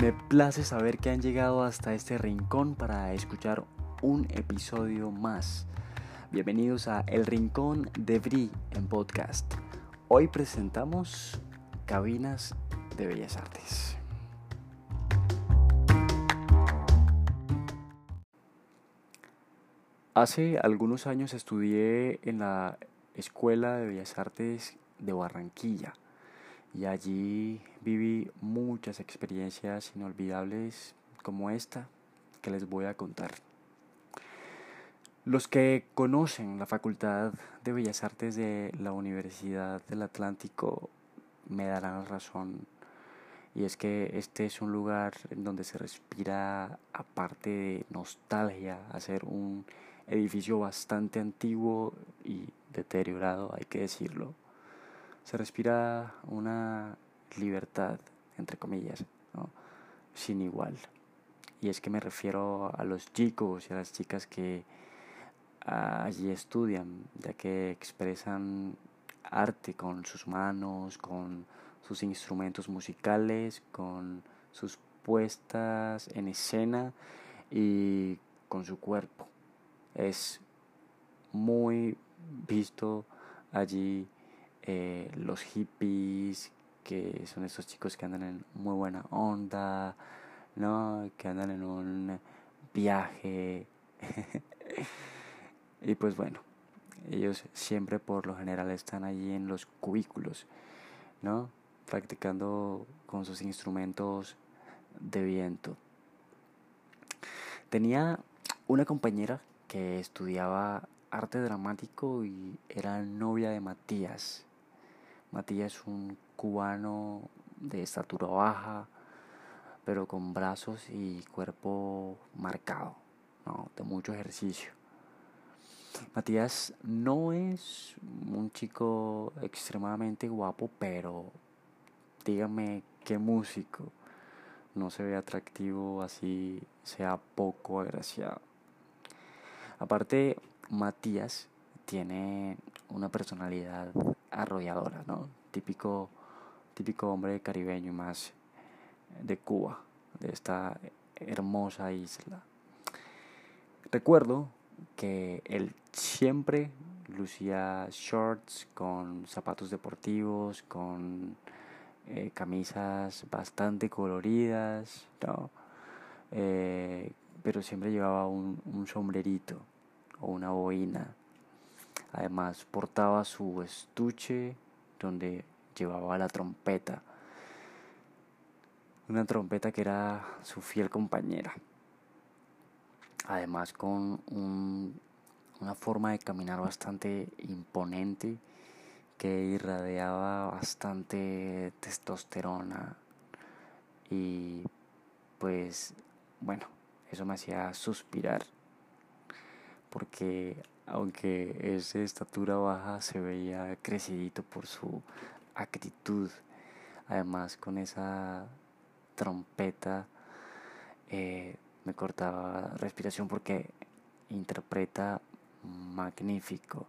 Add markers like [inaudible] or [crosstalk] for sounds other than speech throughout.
Me place saber que han llegado hasta este rincón para escuchar un episodio más. Bienvenidos a El Rincón de Bri en podcast. Hoy presentamos Cabinas de Bellas Artes. Hace algunos años estudié en la Escuela de Bellas Artes de Barranquilla y allí viví muchas experiencias inolvidables como esta que les voy a contar. Los que conocen la Facultad de Bellas Artes de la Universidad del Atlántico me darán razón y es que este es un lugar en donde se respira aparte de nostalgia hacer un edificio bastante antiguo y deteriorado, hay que decirlo se respira una libertad, entre comillas, sin igual. Y es que me refiero a los chicos y a las chicas que allí estudian, ya que expresan arte con sus manos, con sus instrumentos musicales, con sus puestas en escena y con su cuerpo. Es muy visto allí eh, los hippies, que son esos chicos que andan en muy buena onda, ¿no? Que andan en un viaje. [laughs] y pues bueno, ellos siempre por lo general están allí en los cubículos, ¿no? Practicando con sus instrumentos de viento. Tenía una compañera que estudiaba arte dramático y era novia de Matías. Matías es un cubano de estatura baja, pero con brazos y cuerpo marcado, de mucho ejercicio. Matías no es un chico extremadamente guapo, pero dígame qué músico no se ve atractivo así sea poco agraciado. Aparte, Matías tiene una personalidad arrolladora, ¿no? Típico, típico hombre caribeño más de Cuba, de esta hermosa isla. Recuerdo que él siempre lucía shorts con zapatos deportivos, con eh, camisas bastante coloridas, ¿no? Eh, pero siempre llevaba un, un sombrerito o una boina Además portaba su estuche donde llevaba la trompeta. Una trompeta que era su fiel compañera. Además con una forma de caminar bastante imponente que irradiaba bastante testosterona y pues bueno, eso me hacía suspirar porque aunque es de estatura baja, se veía crecidito por su actitud. Además, con esa trompeta eh, me cortaba respiración porque interpreta magnífico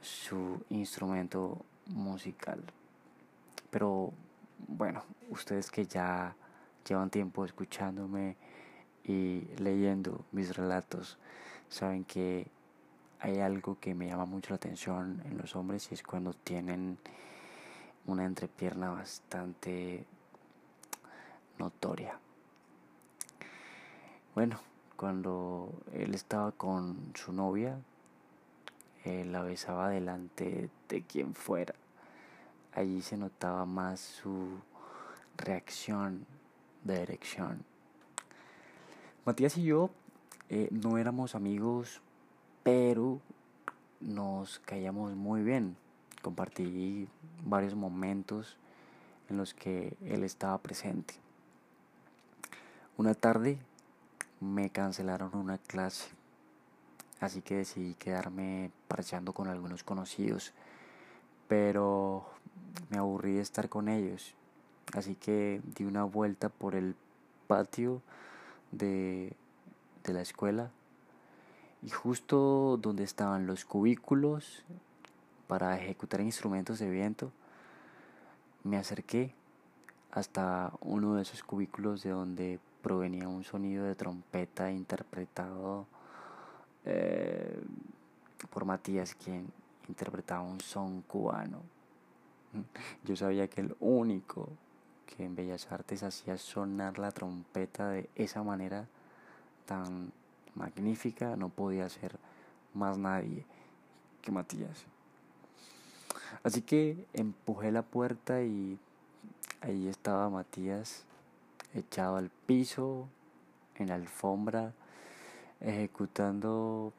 su instrumento musical. Pero bueno, ustedes que ya llevan tiempo escuchándome y leyendo mis relatos, saben que hay algo que me llama mucho la atención en los hombres y es cuando tienen una entrepierna bastante notoria. Bueno, cuando él estaba con su novia, él la besaba delante de quien fuera. Allí se notaba más su reacción de erección. Matías y yo eh, no éramos amigos pero nos caíamos muy bien. Compartí varios momentos en los que él estaba presente. Una tarde me cancelaron una clase, así que decidí quedarme parchando con algunos conocidos, pero me aburrí de estar con ellos, así que di una vuelta por el patio de, de la escuela y justo donde estaban los cubículos para ejecutar instrumentos de viento, me acerqué hasta uno de esos cubículos de donde provenía un sonido de trompeta interpretado eh, por Matías, quien interpretaba un son cubano. [laughs] Yo sabía que el único que en Bellas Artes hacía sonar la trompeta de esa manera tan magnífica no podía ser más nadie que Matías. Así que empujé la puerta y ahí estaba Matías echado al piso, en la alfombra, ejecutando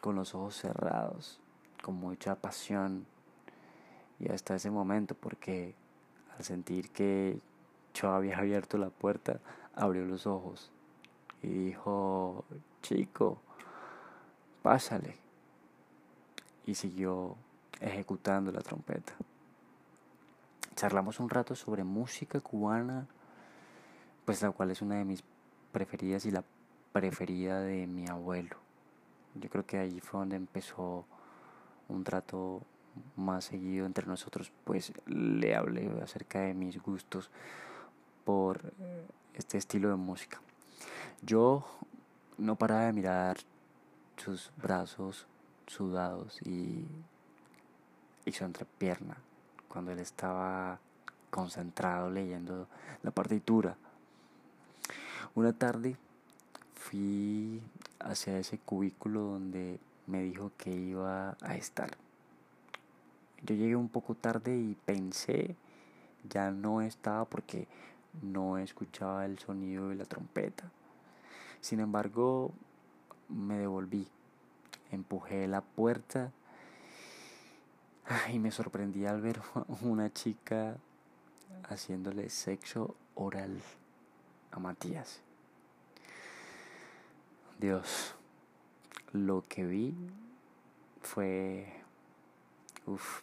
con los ojos cerrados, con mucha pasión. Y hasta ese momento, porque al sentir que yo había abierto la puerta, abrió los ojos y dijo, chico, pásale. Y siguió ejecutando la trompeta. Charlamos un rato sobre música cubana, pues la cual es una de mis preferidas y la preferida de mi abuelo. Yo creo que allí fue donde empezó un trato más seguido entre nosotros, pues le hablé acerca de mis gustos por este estilo de música. Yo no paraba de mirar sus brazos sudados y, y su entrepierna cuando él estaba concentrado leyendo la partitura. Una tarde fui hacia ese cubículo donde me dijo que iba a estar. Yo llegué un poco tarde y pensé, ya no estaba porque no escuchaba el sonido de la trompeta. Sin embargo, me devolví, empujé la puerta y me sorprendí al ver [laughs] una chica haciéndole sexo oral a Matías. Dios, lo que vi fue, uf,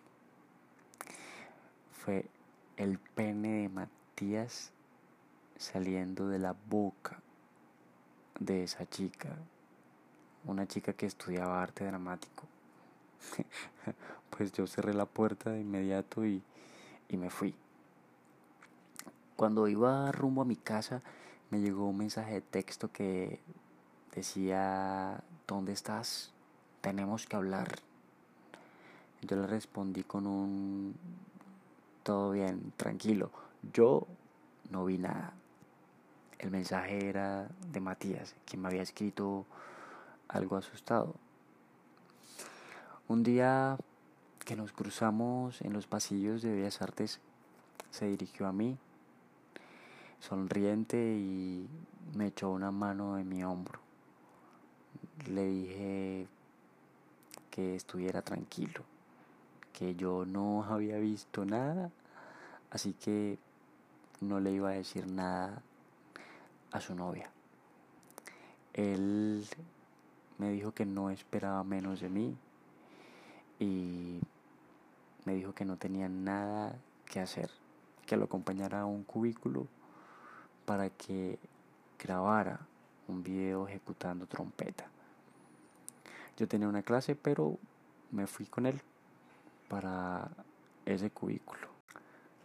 fue el pene de Matías saliendo de la boca de esa chica, una chica que estudiaba arte dramático. [laughs] pues yo cerré la puerta de inmediato y, y me fui. Cuando iba rumbo a mi casa, me llegó un mensaje de texto que decía, ¿dónde estás? Tenemos que hablar. Yo le respondí con un, todo bien, tranquilo. Yo no vi nada. El mensaje era de Matías, quien me había escrito algo asustado. Un día que nos cruzamos en los pasillos de Bellas Artes, se dirigió a mí, sonriente, y me echó una mano en mi hombro. Le dije que estuviera tranquilo, que yo no [laughs] había visto nada, así que no le iba a decir nada a su novia. Él me dijo que no esperaba menos de mí y me dijo que no tenía nada que hacer, que lo acompañara a un cubículo para que grabara un video ejecutando trompeta. Yo tenía una clase, pero me fui con él para ese cubículo.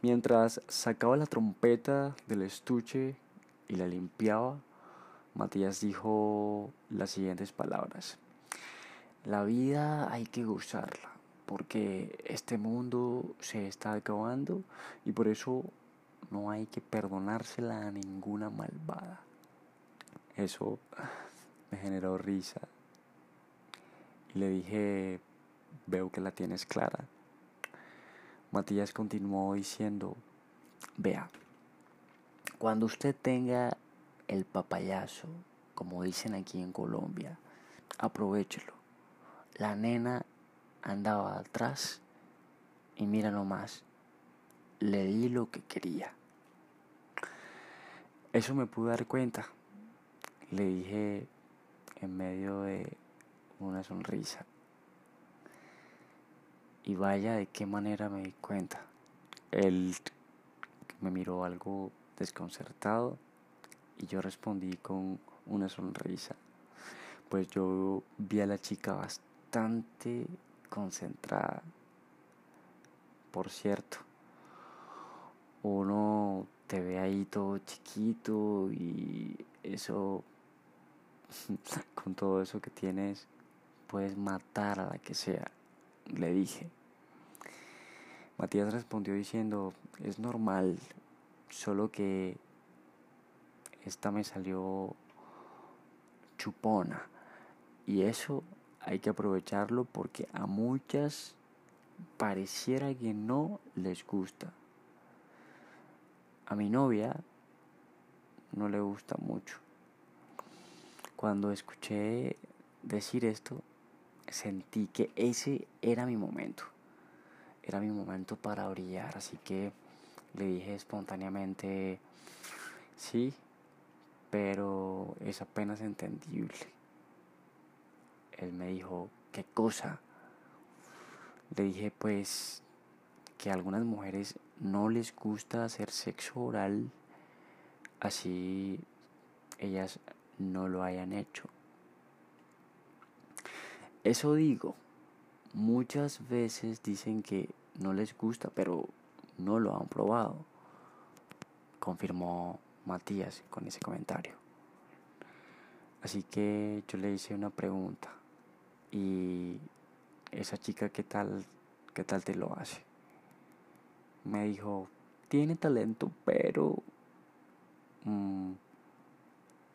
Mientras sacaba la trompeta del estuche y la limpiaba, Matías dijo las siguientes palabras. La vida hay que gozarla, porque este mundo se está acabando y por eso no hay que perdonársela a ninguna malvada. Eso me generó risa. Y le dije, veo que la tienes clara. Matías continuó diciendo, vea, cuando usted tenga el papayazo, como dicen aquí en Colombia, aprovechelo. La nena andaba atrás y mira nomás, le di lo que quería. Eso me pude dar cuenta, le dije en medio de una sonrisa. Y vaya de qué manera me di cuenta. Él me miró algo desconcertado y yo respondí con una sonrisa. Pues yo vi a la chica bastante concentrada. Por cierto, uno te ve ahí todo chiquito y eso, [laughs] con todo eso que tienes, puedes matar a la que sea, le dije. Matías respondió diciendo, es normal, solo que esta me salió chupona. Y eso hay que aprovecharlo porque a muchas pareciera que no les gusta. A mi novia no le gusta mucho. Cuando escuché decir esto, sentí que ese era mi momento. Era mi momento para brillar, así que le dije espontáneamente, sí, pero es apenas entendible. Él me dijo, ¿qué cosa? Le dije, pues, que a algunas mujeres no les gusta hacer sexo oral, así ellas no lo hayan hecho. Eso digo, muchas veces dicen que no les gusta, pero no lo han probado, confirmó Matías con ese comentario. Así que yo le hice una pregunta y esa chica qué tal, qué tal te lo hace. Me dijo, tiene talento, pero... Mm,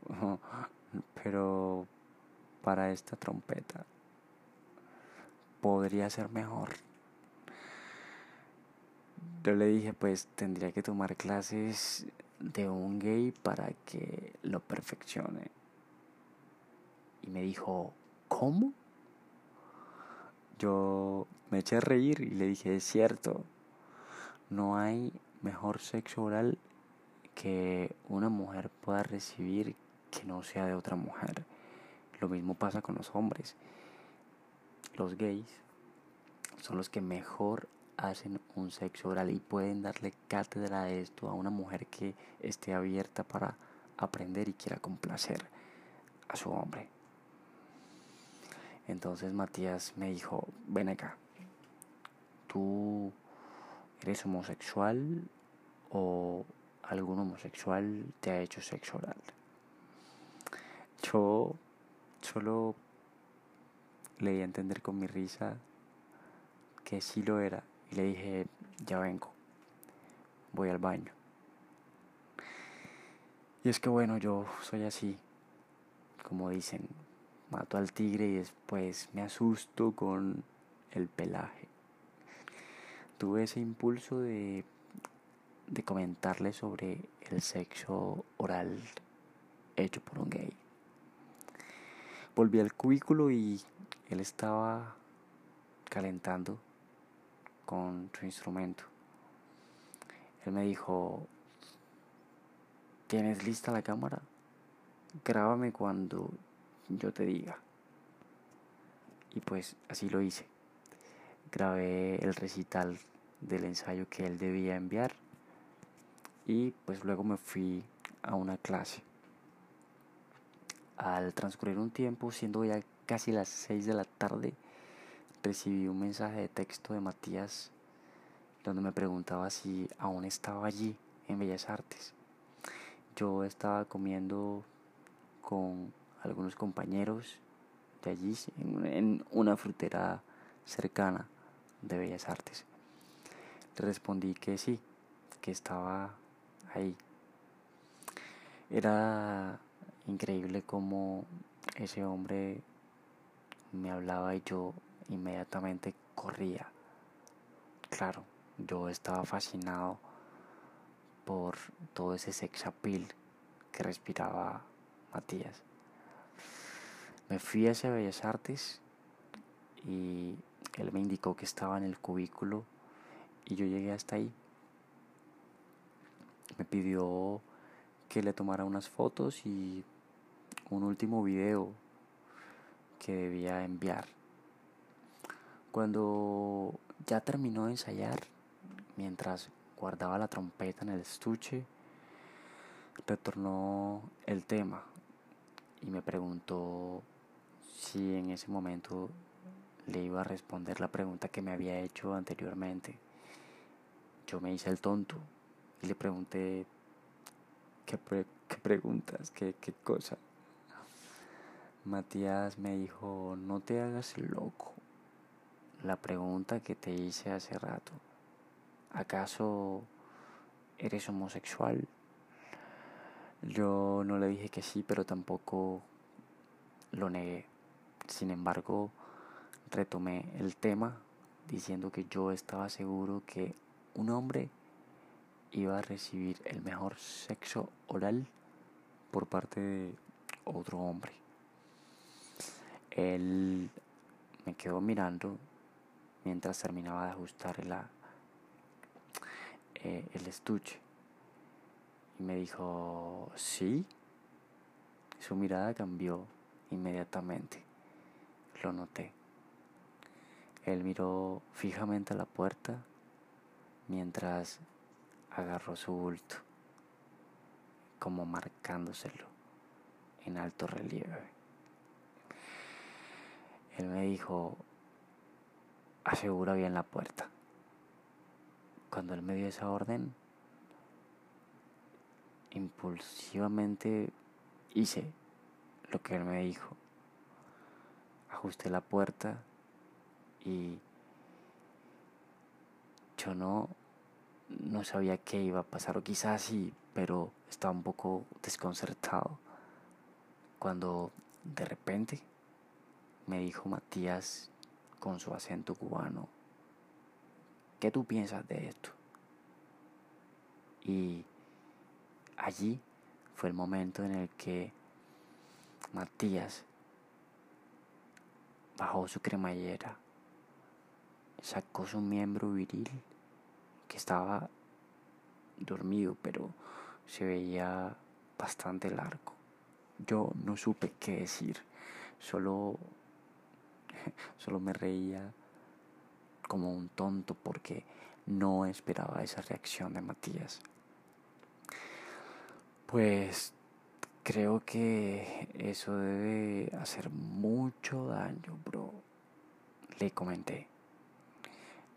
[laughs] pero para esta trompeta podría ser mejor. Yo le dije, pues tendría que tomar clases de un gay para que lo perfeccione. Y me dijo, ¿cómo? Yo me eché a reír y le dije, es cierto, no hay mejor sexo oral que una mujer pueda recibir que no sea de otra mujer. Lo mismo pasa con los hombres. Los gays son los que mejor hacen un sexo oral y pueden darle cátedra de esto a una mujer que esté abierta para aprender y quiera complacer a su hombre. Entonces Matías me dijo, ven acá, tú eres homosexual o algún homosexual te ha hecho sexo oral. Yo solo le di a entender con mi risa que sí lo era y le dije, ya vengo, voy al baño. Y es que bueno, yo soy así, como dicen, mato al tigre y después me asusto con el pelaje. Tuve ese impulso de, de comentarle sobre el sexo oral hecho por un gay. Volví al cubículo y él estaba calentando con su instrumento. Él me dijo, ¿tienes lista la cámara? Grábame cuando yo te diga. Y pues así lo hice. Grabé el recital del ensayo que él debía enviar y pues luego me fui a una clase. Al transcurrir un tiempo, siendo ya casi las 6 de la tarde, recibí un mensaje de texto de Matías donde me preguntaba si aún estaba allí en Bellas Artes. Yo estaba comiendo con algunos compañeros de allí en, una frutera cercana de Bellas Artes. Le respondí que sí, que estaba ahí. Era increíble como ese hombre me hablaba y yo inmediatamente corría. Claro, yo estaba fascinado por todo ese sex appeal que respiraba Matías. Me fui hacia Bellas Artes y él me indicó que estaba en el cubículo y yo llegué hasta ahí. Me pidió que le tomara unas fotos y un último video que debía enviar. Cuando ya terminó de ensayar, mientras guardaba la trompeta en el estuche, retornó el tema y me preguntó si en ese momento le iba a responder la pregunta que me había hecho anteriormente. Yo me hice el tonto y le pregunté ¿Qué, preguntas? ¿Qué, ¿Qué cosa? Matías me dijo, no te hagas loco. La pregunta que te hice hace rato, ¿acaso eres homosexual? Yo no le dije que sí, pero tampoco lo negué. Sin embargo, retomé el tema diciendo que yo estaba seguro que un hombre iba a recibir el mejor sexo oral por parte de otro hombre. Él me quedó mirando mientras terminaba de ajustar la, eh, el estuche y me dijo, sí. Su mirada cambió inmediatamente. Lo noté. Él miró fijamente a la puerta mientras agarró su bulto, como marcándoselo en alto relieve. Él me dijo, asegura bien la puerta. Cuando él me dio esa orden, impulsivamente hice lo que él me dijo. Ajusté la puerta y yo no, no sabía qué iba a pasar, o quizás sí, pero estaba un poco desconcertado. Cuando de repente me dijo Matías con su acento cubano, ¿qué tú piensas de esto? Y allí fue el momento en el que Matías bajó su cremallera, sacó su miembro viril que estaba dormido, pero se veía bastante largo. Yo no supe qué decir, solo [laughs] solo me reía como un tonto porque no esperaba esa reacción de Matías. Pues creo que eso debe hacer mucho daño, bro. Le comenté.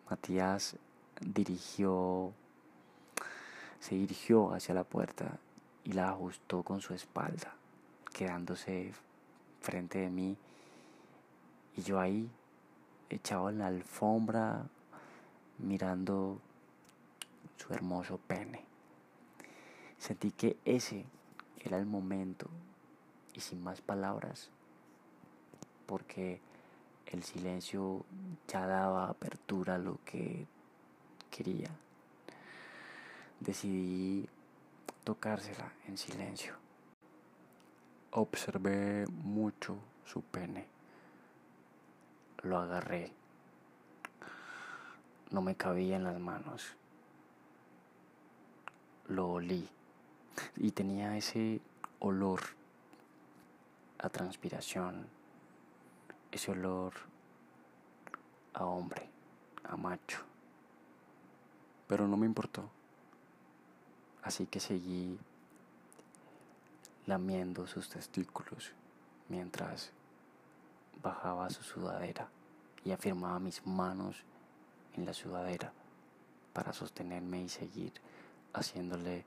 Matías dirigió, se dirigió hacia la puerta y la ajustó con su espalda, quedándose frente de mí y yo ahí, echado en la alfombra, mirando su hermoso pene. Sentí que ese era el momento y sin más palabras, porque el silencio ya daba apertura a lo que quería. Decidí tocársela en silencio. Observé mucho su pene lo agarré. No me cabía en las manos. Lo olí y tenía ese olor a transpiración, ese olor a hombre, a macho. Pero no me importó. Así que seguí lamiendo sus testículos mientras bajaba su sudadera y afirmaba mis manos en la sudadera para sostenerme y seguir haciéndole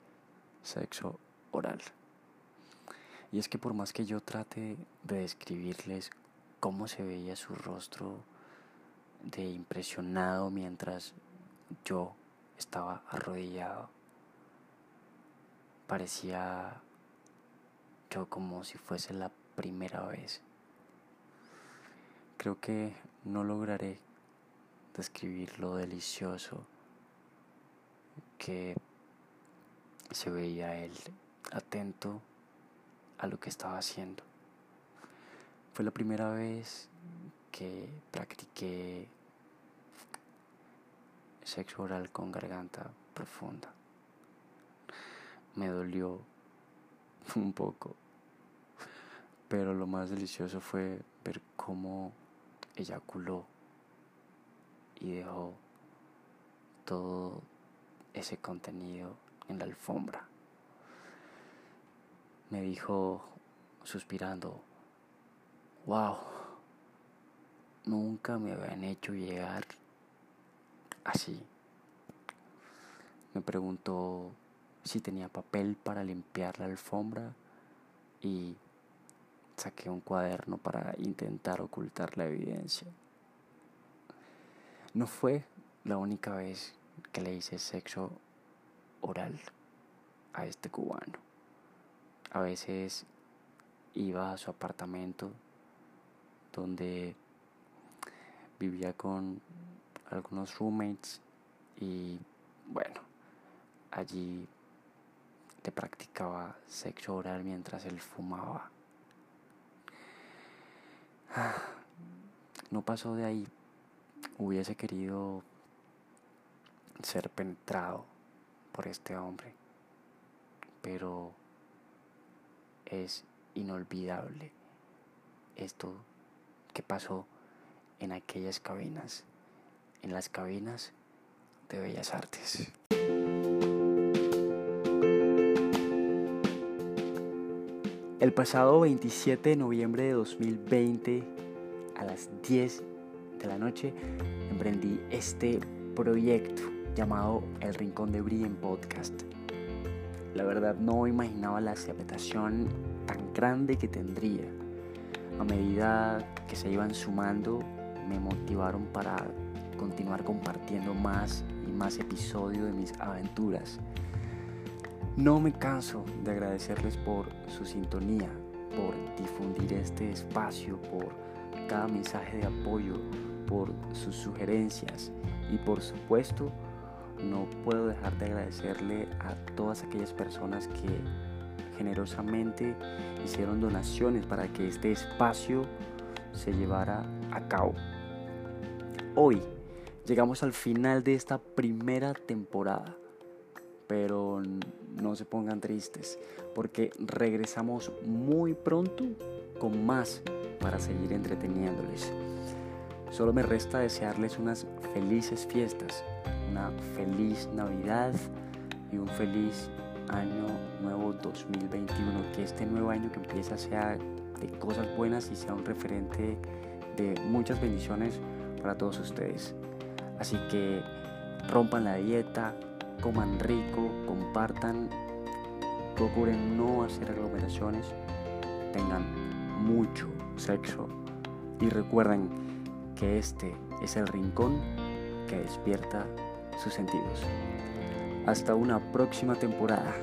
sexo oral. Y es que por más que yo trate de describirles cómo se veía su rostro de impresionado mientras yo estaba arrodillado, parecía yo como si fuese la primera vez Creo que no lograré describir lo delicioso que se veía él atento a lo que estaba haciendo. Fue la primera vez que practiqué sexo oral con garganta profunda. Me dolió un poco, pero lo más delicioso fue ver cómo eyaculó y dejó todo ese contenido en la alfombra. Me dijo suspirando, wow, nunca me habían hecho llegar así. Me preguntó si tenía papel para limpiar la alfombra y saqué un cuaderno para intentar ocultar la evidencia. No fue la única vez que le hice sexo oral a este cubano. A veces iba a su apartamento donde vivía con algunos roommates y bueno, allí le practicaba sexo oral mientras él fumaba. [sighs] No pasó de ahí. Hubiese querido ser penetrado por este hombre, pero es inolvidable esto que pasó en aquellas cabinas, en las cabinas de Bellas Artes. El pasado 27 de noviembre de 2020, a las 10 de la noche, emprendí este proyecto llamado El Rincón de Bri podcast. La verdad no imaginaba la aceptación tan grande que tendría. A medida que se iban sumando, me motivaron para continuar compartiendo más y más episodios de mis aventuras. No me canso de agradecerles por su sintonía, por difundir este espacio, por cada mensaje de apoyo, por sus sugerencias y por supuesto no puedo dejar de agradecerle a todas aquellas personas que generosamente hicieron donaciones para que este espacio se llevara a cabo. Hoy llegamos al final de esta primera temporada, pero no se pongan tristes porque regresamos muy pronto con más para seguir entreteniéndoles. Solo me resta desearles unas felices fiestas, una feliz Navidad y un feliz año nuevo 2021. Que este nuevo año que empieza sea de cosas buenas y sea un referente de muchas bendiciones para todos ustedes. Así que rompan la dieta, coman rico, compartan, procuren no hacer aglomeraciones, tengan mucho sexo y recuerden que este es el rincón que despierta sus sentidos. Hasta una próxima temporada.